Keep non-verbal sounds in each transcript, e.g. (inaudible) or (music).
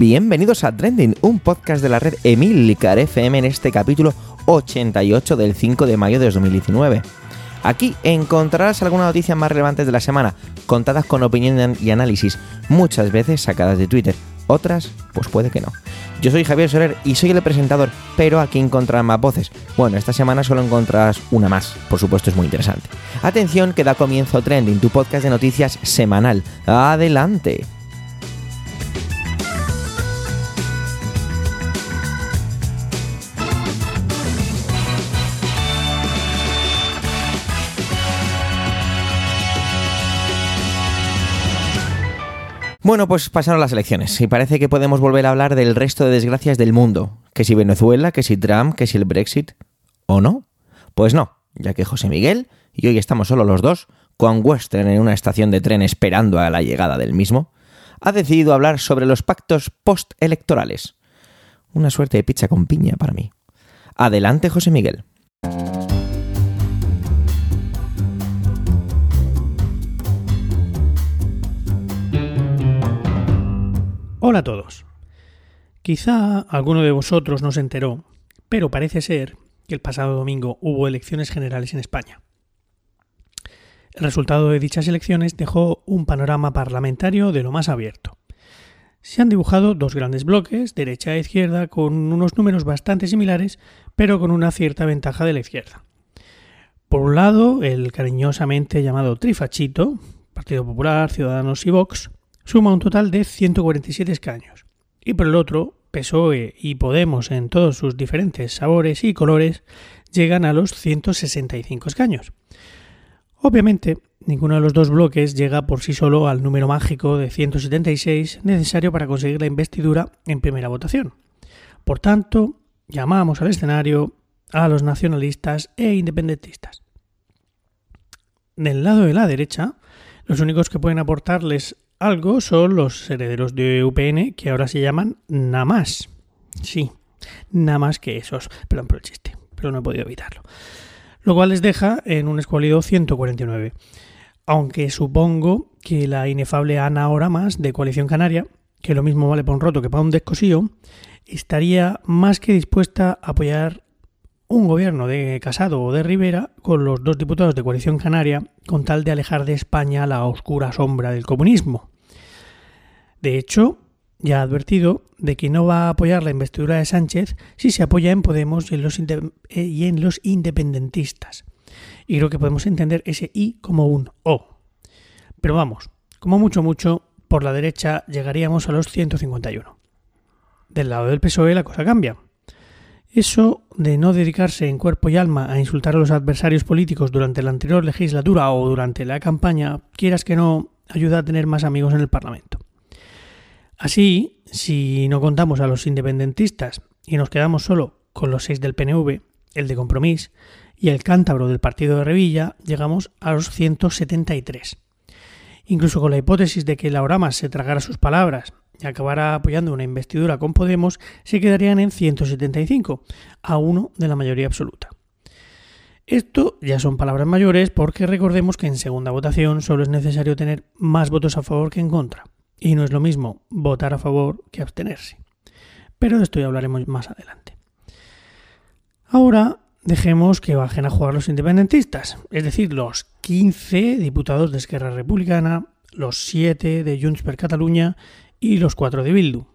Bienvenidos a Trending, un podcast de la red Emilcar FM en este capítulo 88 del 5 de mayo de 2019. Aquí encontrarás algunas noticias más relevantes de la semana, contadas con opinión y análisis, muchas veces sacadas de Twitter, otras, pues puede que no. Yo soy Javier Soler y soy el presentador, pero aquí encontrarás más voces. Bueno, esta semana solo encontrarás una más, por supuesto es muy interesante. Atención que da comienzo Trending, tu podcast de noticias semanal. Adelante. Bueno, pues pasaron las elecciones y parece que podemos volver a hablar del resto de desgracias del mundo. Que si Venezuela, que si Trump, que si el Brexit. ¿O no? Pues no, ya que José Miguel, y hoy estamos solo los dos, con Western en una estación de tren esperando a la llegada del mismo, ha decidido hablar sobre los pactos postelectorales. Una suerte de pizza con piña para mí. Adelante, José Miguel. Hola a todos. Quizá alguno de vosotros no se enteró, pero parece ser que el pasado domingo hubo elecciones generales en España. El resultado de dichas elecciones dejó un panorama parlamentario de lo más abierto. Se han dibujado dos grandes bloques, derecha e izquierda, con unos números bastante similares, pero con una cierta ventaja de la izquierda. Por un lado, el cariñosamente llamado Trifachito, Partido Popular, Ciudadanos y Vox, suma un total de 147 escaños. Y por el otro, PSOE y Podemos en todos sus diferentes sabores y colores llegan a los 165 escaños. Obviamente, ninguno de los dos bloques llega por sí solo al número mágico de 176 necesario para conseguir la investidura en primera votación. Por tanto, llamamos al escenario a los nacionalistas e independentistas. Del lado de la derecha, los únicos que pueden aportarles algo son los herederos de UPN que ahora se llaman Namas. Sí, nada más que esos. Perdón por el chiste, pero no he podido evitarlo. Lo cual les deja en un escualido 149. Aunque supongo que la inefable Ana ahora más de Coalición Canaria, que lo mismo vale para un roto que para un descosío, estaría más que dispuesta a apoyar un gobierno de Casado o de Rivera con los dos diputados de Coalición Canaria con tal de alejar de España la oscura sombra del comunismo. De hecho, ya ha advertido de que no va a apoyar la investidura de Sánchez si se apoya en Podemos y en los, eh, y en los independentistas. Y creo que podemos entender ese I como un O. Pero vamos, como mucho mucho, por la derecha llegaríamos a los 151. Del lado del PSOE la cosa cambia. Eso de no dedicarse en cuerpo y alma a insultar a los adversarios políticos durante la anterior legislatura o durante la campaña, quieras que no, ayuda a tener más amigos en el Parlamento. Así, si no contamos a los independentistas y nos quedamos solo con los seis del PNV, el de Compromís y el cántabro del partido de Revilla, llegamos a los 173. Incluso con la hipótesis de que Laura se tragara sus palabras y acabara apoyando una investidura con Podemos, se quedarían en 175, a uno de la mayoría absoluta. Esto ya son palabras mayores porque recordemos que en segunda votación solo es necesario tener más votos a favor que en contra. Y no es lo mismo votar a favor que abstenerse. Pero de esto ya hablaremos más adelante. Ahora dejemos que bajen a jugar los independentistas, es decir, los 15 diputados de Esquerra Republicana, los 7 de Junts per Cataluña y los 4 de Bildu.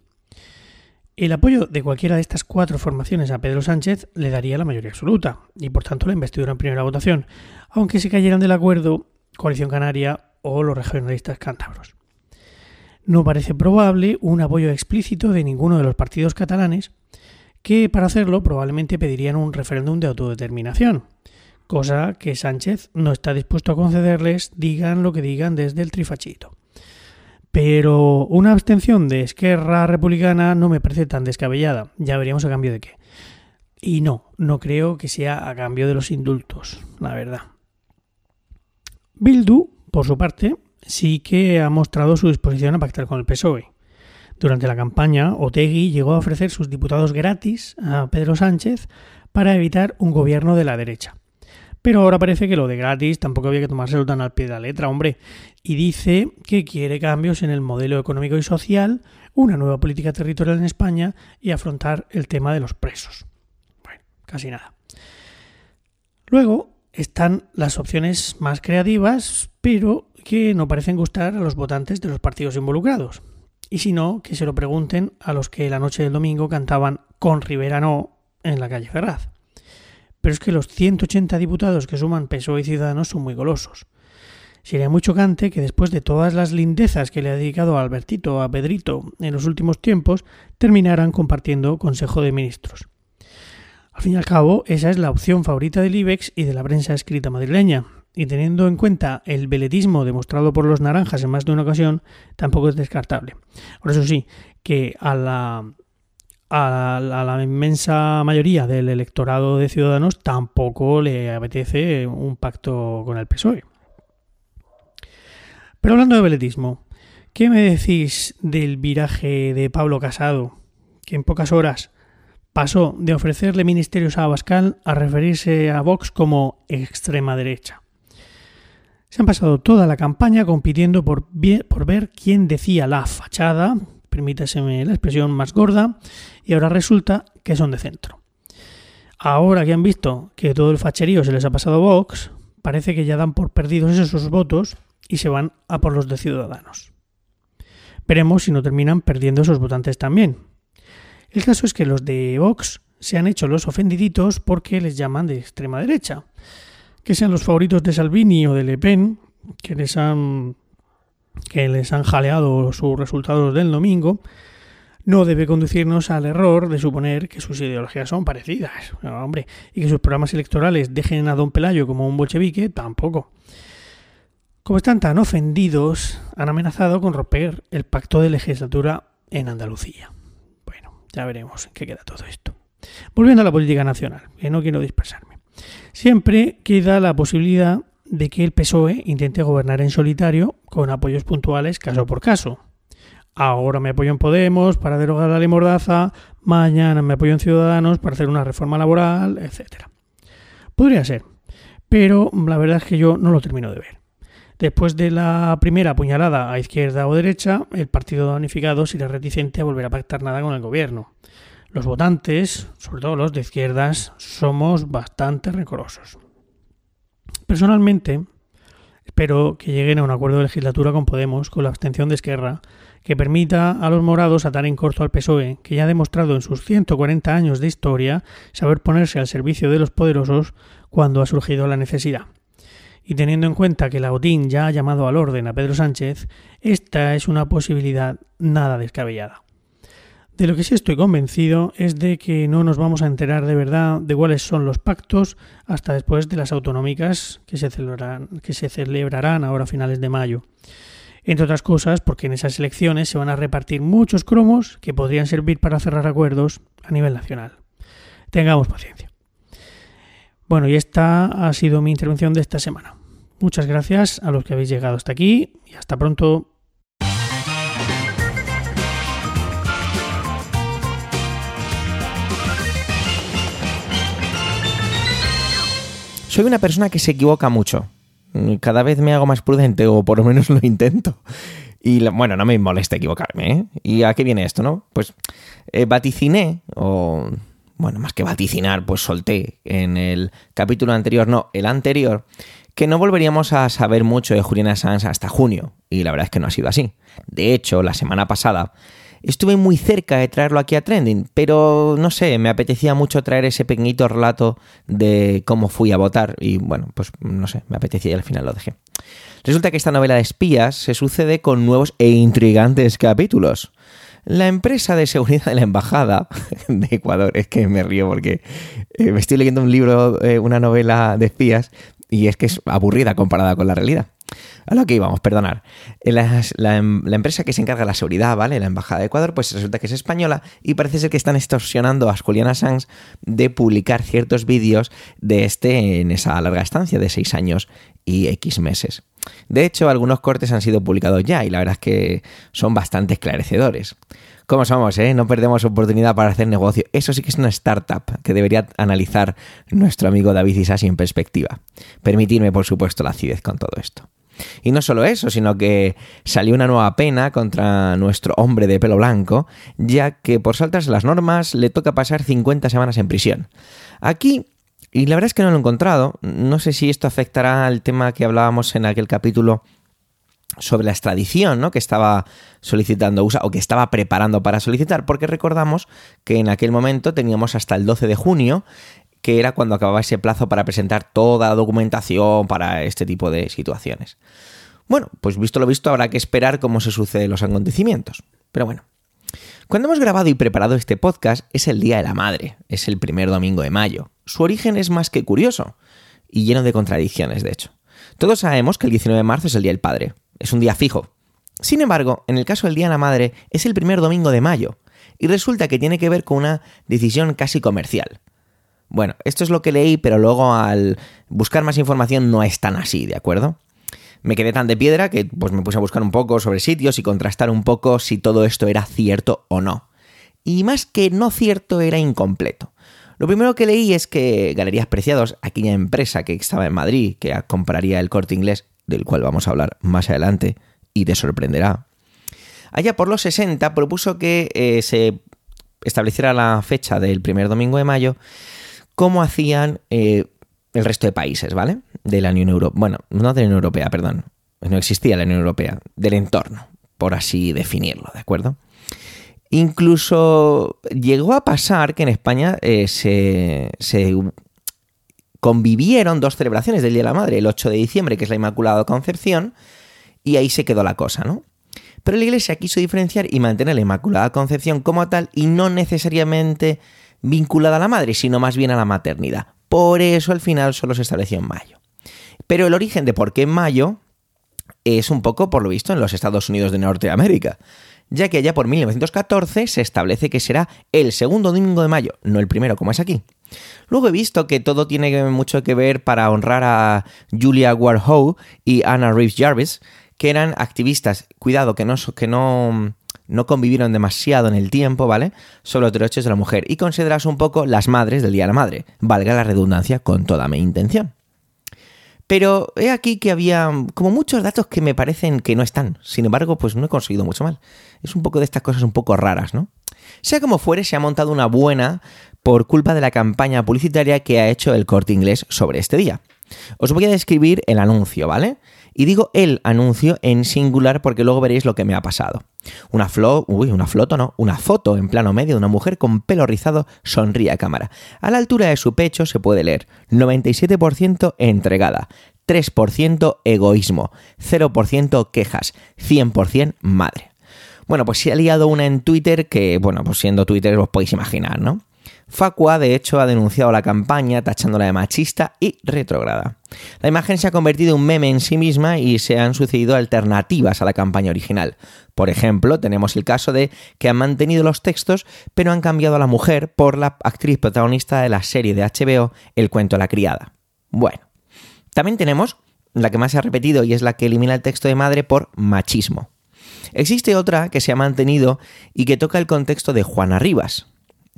El apoyo de cualquiera de estas cuatro formaciones a Pedro Sánchez le daría la mayoría absoluta y por tanto la investidura en primera votación, aunque se cayeran del acuerdo Coalición Canaria o los regionalistas cántabros. No parece probable un apoyo explícito de ninguno de los partidos catalanes, que para hacerlo probablemente pedirían un referéndum de autodeterminación, cosa que Sánchez no está dispuesto a concederles, digan lo que digan desde el trifachito. Pero una abstención de Esquerra Republicana no me parece tan descabellada, ya veríamos a cambio de qué. Y no, no creo que sea a cambio de los indultos, la verdad. Bildu, por su parte, sí que ha mostrado su disposición a pactar con el PSOE. Durante la campaña, Otegui llegó a ofrecer sus diputados gratis a Pedro Sánchez para evitar un gobierno de la derecha. Pero ahora parece que lo de gratis tampoco había que tomárselo tan al pie de la letra, hombre. Y dice que quiere cambios en el modelo económico y social, una nueva política territorial en España y afrontar el tema de los presos. Bueno, casi nada. Luego están las opciones más creativas, pero que no parecen gustar a los votantes de los partidos involucrados. Y si no, que se lo pregunten a los que la noche del domingo cantaban con Rivera no en la calle Ferraz. Pero es que los 180 diputados que suman PSOE y Ciudadanos son muy golosos. Sería muy chocante que después de todas las lindezas que le ha dedicado a Albertito, a Pedrito en los últimos tiempos, terminaran compartiendo Consejo de Ministros. Al fin y al cabo, esa es la opción favorita del IBEX y de la prensa escrita madrileña, y teniendo en cuenta el veletismo demostrado por los naranjas en más de una ocasión, tampoco es descartable. Por eso sí, que a la, a la, inmensa mayoría del electorado de Ciudadanos tampoco le apetece un pacto con el PSOE. Pero hablando de veletismo, ¿qué me decís del viraje de Pablo Casado, que en pocas horas pasó de ofrecerle ministerios a Abascal a referirse a Vox como extrema derecha? Se han pasado toda la campaña compitiendo por, ver quién decía la fachada, permítaseme la expresión más gorda, y ahora resulta que son de centro. Ahora que han visto que todo el facherío se les ha pasado a Vox, parece que ya dan por perdidos esos votos y se van a por los de Ciudadanos. Veremos si no terminan perdiendo esos votantes también. El caso es que los de Vox se han hecho los ofendiditos porque les llaman de extrema derecha que sean los favoritos de Salvini o de Le Pen, que les han, que les han jaleado sus resultados del domingo, no debe conducirnos al error de suponer que sus ideologías son parecidas. hombre, y que sus programas electorales dejen a don Pelayo como un bolchevique, tampoco. Como están tan ofendidos, han amenazado con romper el pacto de legislatura en Andalucía. Bueno, ya veremos en qué queda todo esto. Volviendo a la política nacional, que no quiero dispersarme. Siempre queda la posibilidad de que el PSOE intente gobernar en solitario con apoyos puntuales caso por caso. Ahora me apoyo en Podemos para derogar la ley Mordaza, mañana me apoyo en Ciudadanos para hacer una reforma laboral, etc. Podría ser, pero la verdad es que yo no lo termino de ver. Después de la primera puñalada a izquierda o derecha, el partido damnificado será reticente a volver a pactar nada con el gobierno. Los votantes, sobre todo los de izquierdas, somos bastante rencorosos. Personalmente, espero que lleguen a un acuerdo de legislatura con Podemos, con la abstención de Esquerra, que permita a los morados atar en corto al PSOE, que ya ha demostrado en sus 140 años de historia saber ponerse al servicio de los poderosos cuando ha surgido la necesidad. Y teniendo en cuenta que la OTIN ya ha llamado al orden a Pedro Sánchez, esta es una posibilidad nada descabellada. De lo que sí estoy convencido es de que no nos vamos a enterar de verdad de cuáles son los pactos hasta después de las autonómicas que se celebrarán, ahora a finales de mayo. Entre otras cosas, porque en esas elecciones se van a repartir muchos cromos que podrían servir para cerrar acuerdos a nivel nacional. Tengamos paciencia. Bueno, y esta ha sido mi intervención de esta semana. Muchas gracias a los que habéis llegado hasta aquí y hasta pronto. Soy una persona que se equivoca mucho. Cada vez me hago más prudente, o por lo menos lo intento. Y bueno, no me molesta equivocarme, ¿eh? ¿Y a qué viene esto, no? Pues eh, vaticiné, o bueno, más que vaticinar, pues solté en el capítulo anterior, no, el anterior, que no volveríamos a saber mucho de Juliana Sanz hasta junio. Y la verdad es que no ha sido así. De hecho, la semana pasada Estuve muy cerca de traerlo aquí a Trending, pero no sé, me apetecía mucho traer ese pequeñito relato de cómo fui a votar y bueno, pues no sé, me apetecía y al final lo dejé. Resulta que esta novela de espías se sucede con nuevos e intrigantes capítulos. La empresa de seguridad de la embajada (laughs) de Ecuador, es que me río porque eh, me estoy leyendo un libro, eh, una novela de espías, y es que es aburrida comparada con la realidad. A lo que íbamos, perdonar. La, la, empresa que se encarga de la seguridad, ¿vale? La Embajada de Ecuador, pues resulta que es española y parece ser que están extorsionando a Julian Assange de publicar ciertos vídeos de este en esa larga estancia de seis años y X meses. De hecho, algunos cortes han sido publicados ya y la verdad es que son bastante esclarecedores. ¿Cómo somos, eh? No perdemos oportunidad para hacer negocio. Eso sí que es una startup que debería analizar nuestro amigo David Isasi en perspectiva. Permitirme, por supuesto, la acidez con todo esto. Y no solo eso, sino que salió una nueva pena contra nuestro hombre de pelo blanco, ya que por saltarse las normas le toca pasar 50 semanas en prisión. Aquí y la verdad es que no lo he encontrado. No sé si esto afectará al tema que hablábamos en aquel capítulo sobre la extradición, ¿no? Que estaba solicitando USA o que estaba preparando para solicitar, porque recordamos que en aquel momento teníamos hasta el 12 de junio, que era cuando acababa ese plazo para presentar toda la documentación para este tipo de situaciones. Bueno, pues visto lo visto, habrá que esperar cómo se suceden los acontecimientos. Pero bueno. Cuando hemos grabado y preparado este podcast es el Día de la Madre, es el primer domingo de mayo. Su origen es más que curioso y lleno de contradicciones, de hecho. Todos sabemos que el 19 de marzo es el Día del Padre, es un día fijo. Sin embargo, en el caso del Día de la Madre es el primer domingo de mayo y resulta que tiene que ver con una decisión casi comercial. Bueno, esto es lo que leí, pero luego al buscar más información no es tan así, ¿de acuerdo? Me quedé tan de piedra que pues me puse a buscar un poco sobre sitios y contrastar un poco si todo esto era cierto o no. Y más que no cierto era incompleto. Lo primero que leí es que Galerías Preciados, aquella empresa que estaba en Madrid, que compraría el corte inglés, del cual vamos a hablar más adelante, y te sorprenderá, allá por los 60 propuso que eh, se estableciera la fecha del primer domingo de mayo como hacían eh, el resto de países, ¿vale? De la Unión Europea. Bueno, no de la Unión Europea, perdón. No existía la Unión Europea, del entorno, por así definirlo, ¿de acuerdo? Incluso llegó a pasar que en España eh, se, convivieron dos celebraciones del Día de la Madre, el 8 de diciembre, que es la Inmaculada Concepción, y ahí se quedó la cosa, ¿no? Pero la Iglesia quiso diferenciar y mantener la Inmaculada Concepción como tal y no necesariamente vinculada a la madre, sino más bien a la maternidad. Por eso al final solo se estableció en mayo. Pero el origen de por qué en mayo es un poco, por lo visto, en los Estados Unidos de Norteamérica ya que allá por 1914 se establece que será el segundo domingo de mayo, no el primero como es aquí. Luego he visto que todo tiene mucho que ver para honrar a Julia Ward Howe y Anna Reeves Jarvis, que eran activistas, cuidado, que no, que no, no convivieron demasiado en el tiempo, ¿vale? Sobre los derechos de la mujer y consideras un poco las madres del Día de la Madre, valga la redundancia con toda mi intención. Pero he aquí que había como muchos datos que me parecen que no están. Sin embargo, pues no he conseguido mucho mal. Es un poco de estas cosas un poco raras, ¿no? Sea como fuere, se ha montado una buena por culpa de la campaña publicitaria que ha hecho el corte inglés sobre este día. Os voy a describir el anuncio, ¿vale? Y digo el anuncio en singular porque luego veréis lo que me ha pasado. Una flo, uy, una floto, no, una foto en plano medio de una mujer con pelo rizado sonríe a cámara. A la altura de su pecho se puede leer 97% entregada, 3% egoísmo, 0% quejas, 100% madre. Bueno, pues se ha liado una en Twitter que, bueno, pues siendo Twitter os podéis imaginar, ¿no? Facua, de hecho, ha denunciado la campaña tachándola de machista y retrógrada. La imagen se ha convertido en un meme en sí misma y se han sucedido alternativas a la campaña original. Por ejemplo, tenemos el caso de que han mantenido los textos, pero han cambiado a la mujer por la actriz protagonista de la serie de HBO El cuento de la criada. Bueno, también tenemos la que más se ha repetido y es la que elimina el texto de madre por machismo. Existe otra que se ha mantenido y que toca el contexto de Juana Rivas,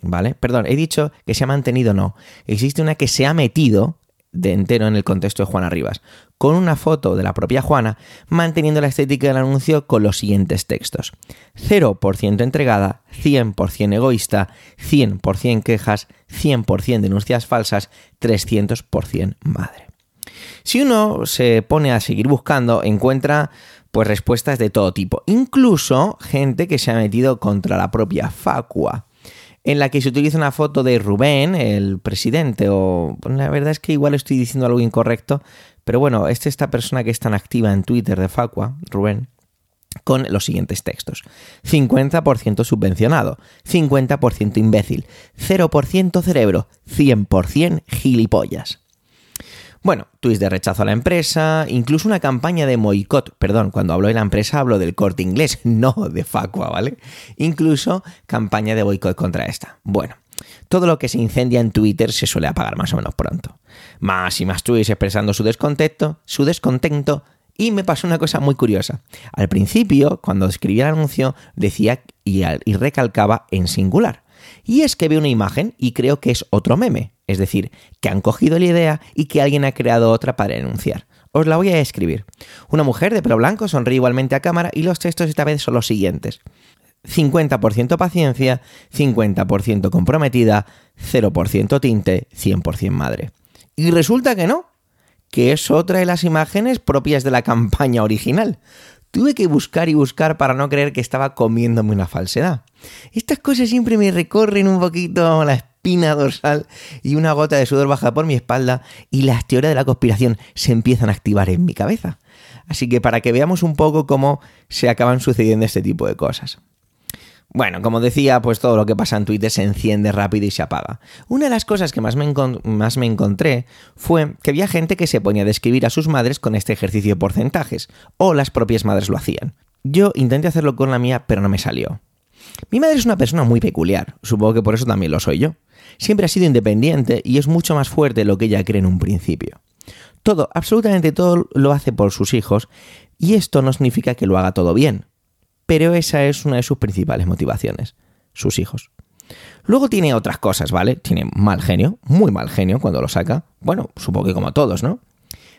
¿Vale? Perdón, he dicho que se ha mantenido, no. Existe una que se ha metido de entero en el contexto de Juana Rivas, con una foto de la propia Juana, manteniendo la estética del anuncio con los siguientes textos. 0% entregada, 100% egoísta, 100% quejas, 100% denuncias falsas, 300% madre. Si uno se pone a seguir buscando, encuentra pues respuestas de todo tipo, incluso gente que se ha metido contra la propia Facua en la que se utiliza una foto de Rubén, el presidente, o la verdad es que igual estoy diciendo algo incorrecto, pero bueno, es esta persona que es tan activa en Twitter de Facua, Rubén, con los siguientes textos. 50% subvencionado, 50% imbécil, 0% cerebro, 100% gilipollas. Bueno, tweets de rechazo a la empresa, incluso una campaña de boicot, perdón, cuando hablo de la empresa hablo del corte inglés, (laughs) no de Facua, ¿vale? Incluso campaña de boicot contra esta. Bueno, todo lo que se incendia en Twitter se suele apagar más o menos pronto. Más y más tweets expresando su descontento, su descontento, y me pasó una cosa muy curiosa. Al principio, cuando escribía el anuncio, decía y recalcaba en singular. Y es que veo una imagen y creo que es otro meme. Es decir, que han cogido la idea y que alguien ha creado otra para denunciar. Os la voy a escribir. Una mujer de pelo blanco sonríe igualmente a cámara y los textos esta vez son los siguientes. 50% paciencia, 50% comprometida, 0% tinte, 100% madre. Y resulta que no, que es otra de las imágenes propias de la campaña original. Tuve que buscar y buscar para no creer que estaba comiéndome una falsedad. Estas cosas siempre me recorren un poquito la espina dorsal y una gota de sudor baja por mi espalda y las teorías de la conspiración se empiezan a activar en mi cabeza. Así que para que veamos un poco cómo se acaban sucediendo este tipo de cosas. Bueno, como decía, pues todo lo que pasa en Twitter se enciende rápido y se apaga. Una de las cosas que más me, más me encontré fue que había gente que se ponía a describir a sus madres con este ejercicio de porcentajes, o las propias madres lo hacían. Yo intenté hacerlo con la mía, pero no me salió. Mi madre es una persona muy peculiar, supongo que por eso también lo soy yo. Siempre ha sido independiente y es mucho más fuerte de lo que ella cree en un principio. Todo, absolutamente todo lo hace por sus hijos, y esto no significa que lo haga todo bien pero esa es una de sus principales motivaciones, sus hijos. Luego tiene otras cosas, ¿vale? Tiene mal genio, muy mal genio cuando lo saca. Bueno, supongo que como todos, ¿no?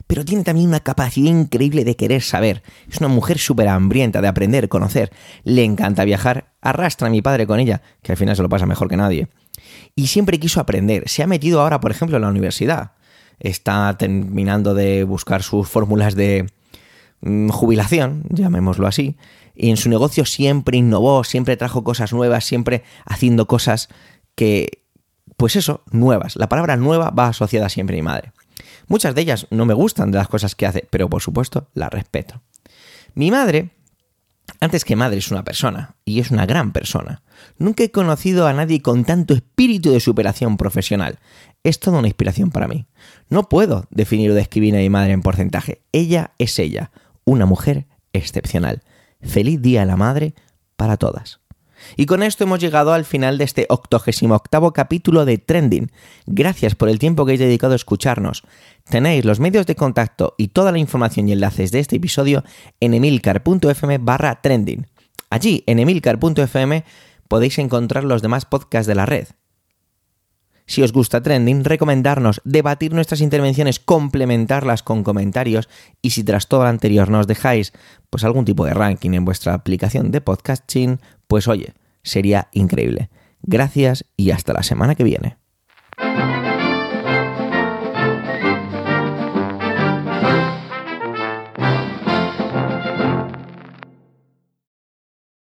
Pero tiene también una capacidad increíble de querer saber. Es una mujer súper hambrienta de aprender, conocer. Le encanta viajar. Arrastra a mi padre con ella, que al final se lo pasa mejor que nadie. Y siempre quiso aprender. Se ha metido ahora, por ejemplo, en la universidad. Está terminando de buscar sus fórmulas de mm, jubilación, llamémoslo así y en su negocio siempre innovó, siempre trajo cosas nuevas, siempre haciendo cosas que, pues eso, nuevas. La palabra nueva va asociada siempre a mi madre. Muchas de ellas no me gustan de las cosas que hace, pero por supuesto la respeto. Mi madre, antes que madre, es una persona, y es una gran persona. Nunca he conocido a nadie con tanto espíritu de superación profesional. Es toda una inspiración para mí. No puedo definir o describir a mi madre en porcentaje. Ella es ella, una mujer excepcional. Feliz Día a la Madre para todas. Y con esto hemos llegado al final de este octogésimo octavo capítulo de Trending. Gracias por el tiempo que habéis dedicado a escucharnos. Tenéis los medios de contacto y toda la información y enlaces de este episodio en emilcar.fm barra trending. Allí, en emilcar.fm, podéis encontrar los demás podcasts de la red. Si os gusta Trending, recomendarnos, debatir nuestras intervenciones, complementarlas con comentarios y si tras todo lo anterior nos dejáis pues algún tipo de ranking en vuestra aplicación de podcasting, pues oye, sería increíble. Gracias y hasta la semana que viene.